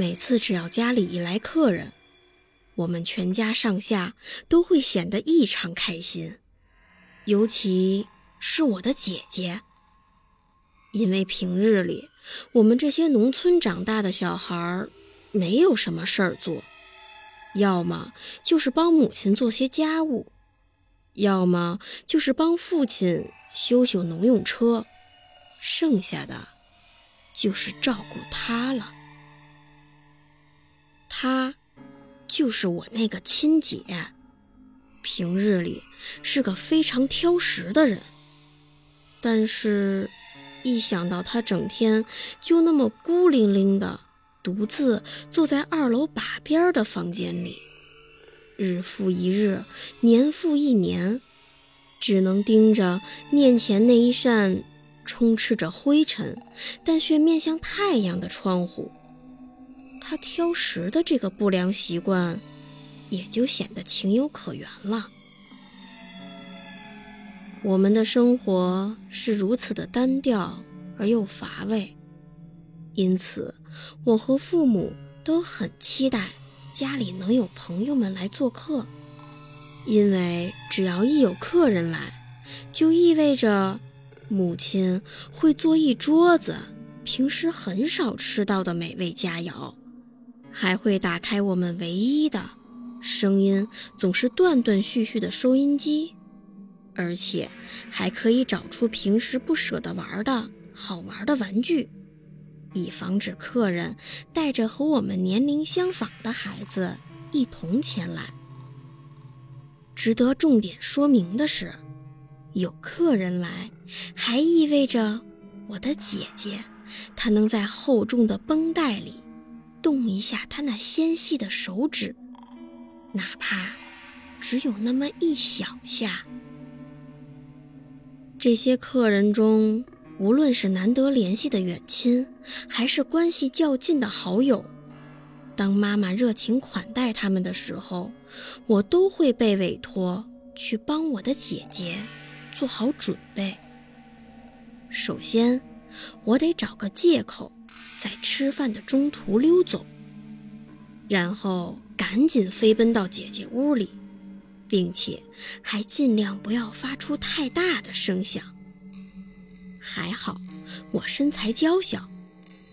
每次只要家里一来客人，我们全家上下都会显得异常开心，尤其是我的姐姐，因为平日里我们这些农村长大的小孩没有什么事儿做，要么就是帮母亲做些家务，要么就是帮父亲修修农用车，剩下的就是照顾他了。她，就是我那个亲姐。平日里是个非常挑食的人，但是，一想到她整天就那么孤零零的独自坐在二楼把边的房间里，日复一日，年复一年，只能盯着面前那一扇充斥着灰尘但却面向太阳的窗户。他挑食的这个不良习惯，也就显得情有可原了。我们的生活是如此的单调而又乏味，因此我和父母都很期待家里能有朋友们来做客，因为只要一有客人来，就意味着母亲会做一桌子平时很少吃到的美味佳肴。还会打开我们唯一的声音总是断断续续的收音机，而且还可以找出平时不舍得玩的好玩的玩具，以防止客人带着和我们年龄相仿的孩子一同前来。值得重点说明的是，有客人来，还意味着我的姐姐她能在厚重的绷带里。动一下他那纤细的手指，哪怕只有那么一小下。这些客人中，无论是难得联系的远亲，还是关系较近的好友，当妈妈热情款待他们的时候，我都会被委托去帮我的姐姐做好准备。首先，我得找个借口。在吃饭的中途溜走，然后赶紧飞奔到姐姐屋里，并且还尽量不要发出太大的声响。还好我身材娇小，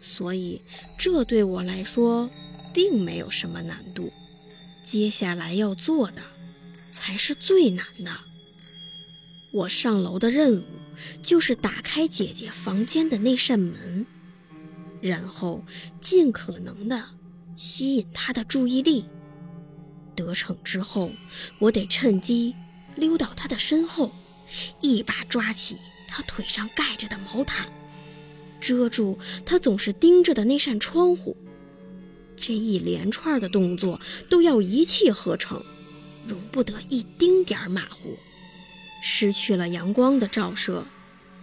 所以这对我来说并没有什么难度。接下来要做的才是最难的。我上楼的任务就是打开姐姐房间的那扇门。然后尽可能的吸引他的注意力。得逞之后，我得趁机溜到他的身后，一把抓起他腿上盖着的毛毯，遮住他总是盯着的那扇窗户。这一连串的动作都要一气呵成，容不得一丁点儿马虎。失去了阳光的照射，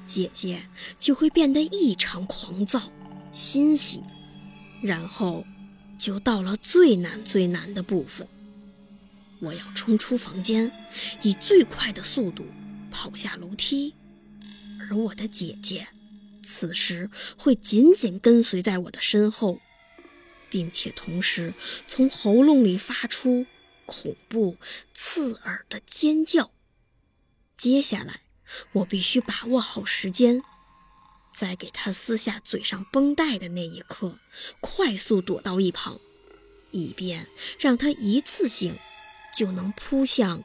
姐姐就会变得异常狂躁。欣喜，然后就到了最难最难的部分。我要冲出房间，以最快的速度跑下楼梯，而我的姐姐此时会紧紧跟随在我的身后，并且同时从喉咙里发出恐怖刺耳的尖叫。接下来，我必须把握好时间。在给他撕下嘴上绷带的那一刻，快速躲到一旁，以便让他一次性就能扑向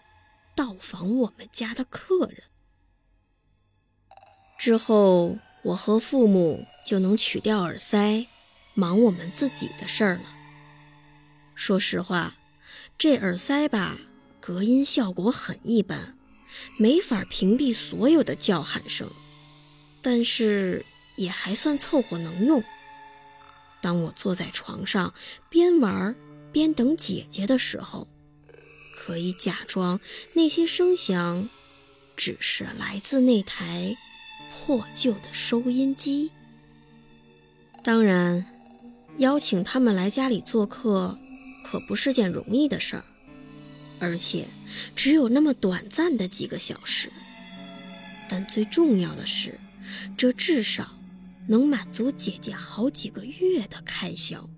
到访我们家的客人。之后，我和父母就能取掉耳塞，忙我们自己的事儿了。说实话，这耳塞吧，隔音效果很一般，没法屏蔽所有的叫喊声。但是也还算凑合能用。当我坐在床上边玩边等姐姐的时候，可以假装那些声响只是来自那台破旧的收音机。当然，邀请他们来家里做客可不是件容易的事儿，而且只有那么短暂的几个小时。但最重要的是，这至少能满足姐姐好几个月的开销。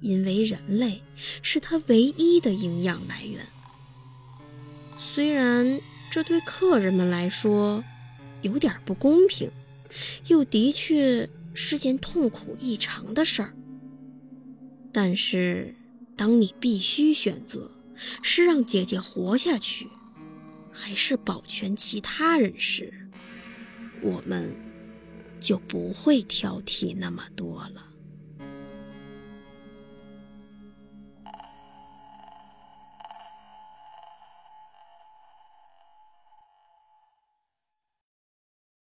因为人类是她唯一的营养来源。虽然这对客人们来说有点不公平，又的确是件痛苦异常的事儿，但是当你必须选择是让姐姐活下去，还是保全其他人时，我们就不会挑剔那么多了。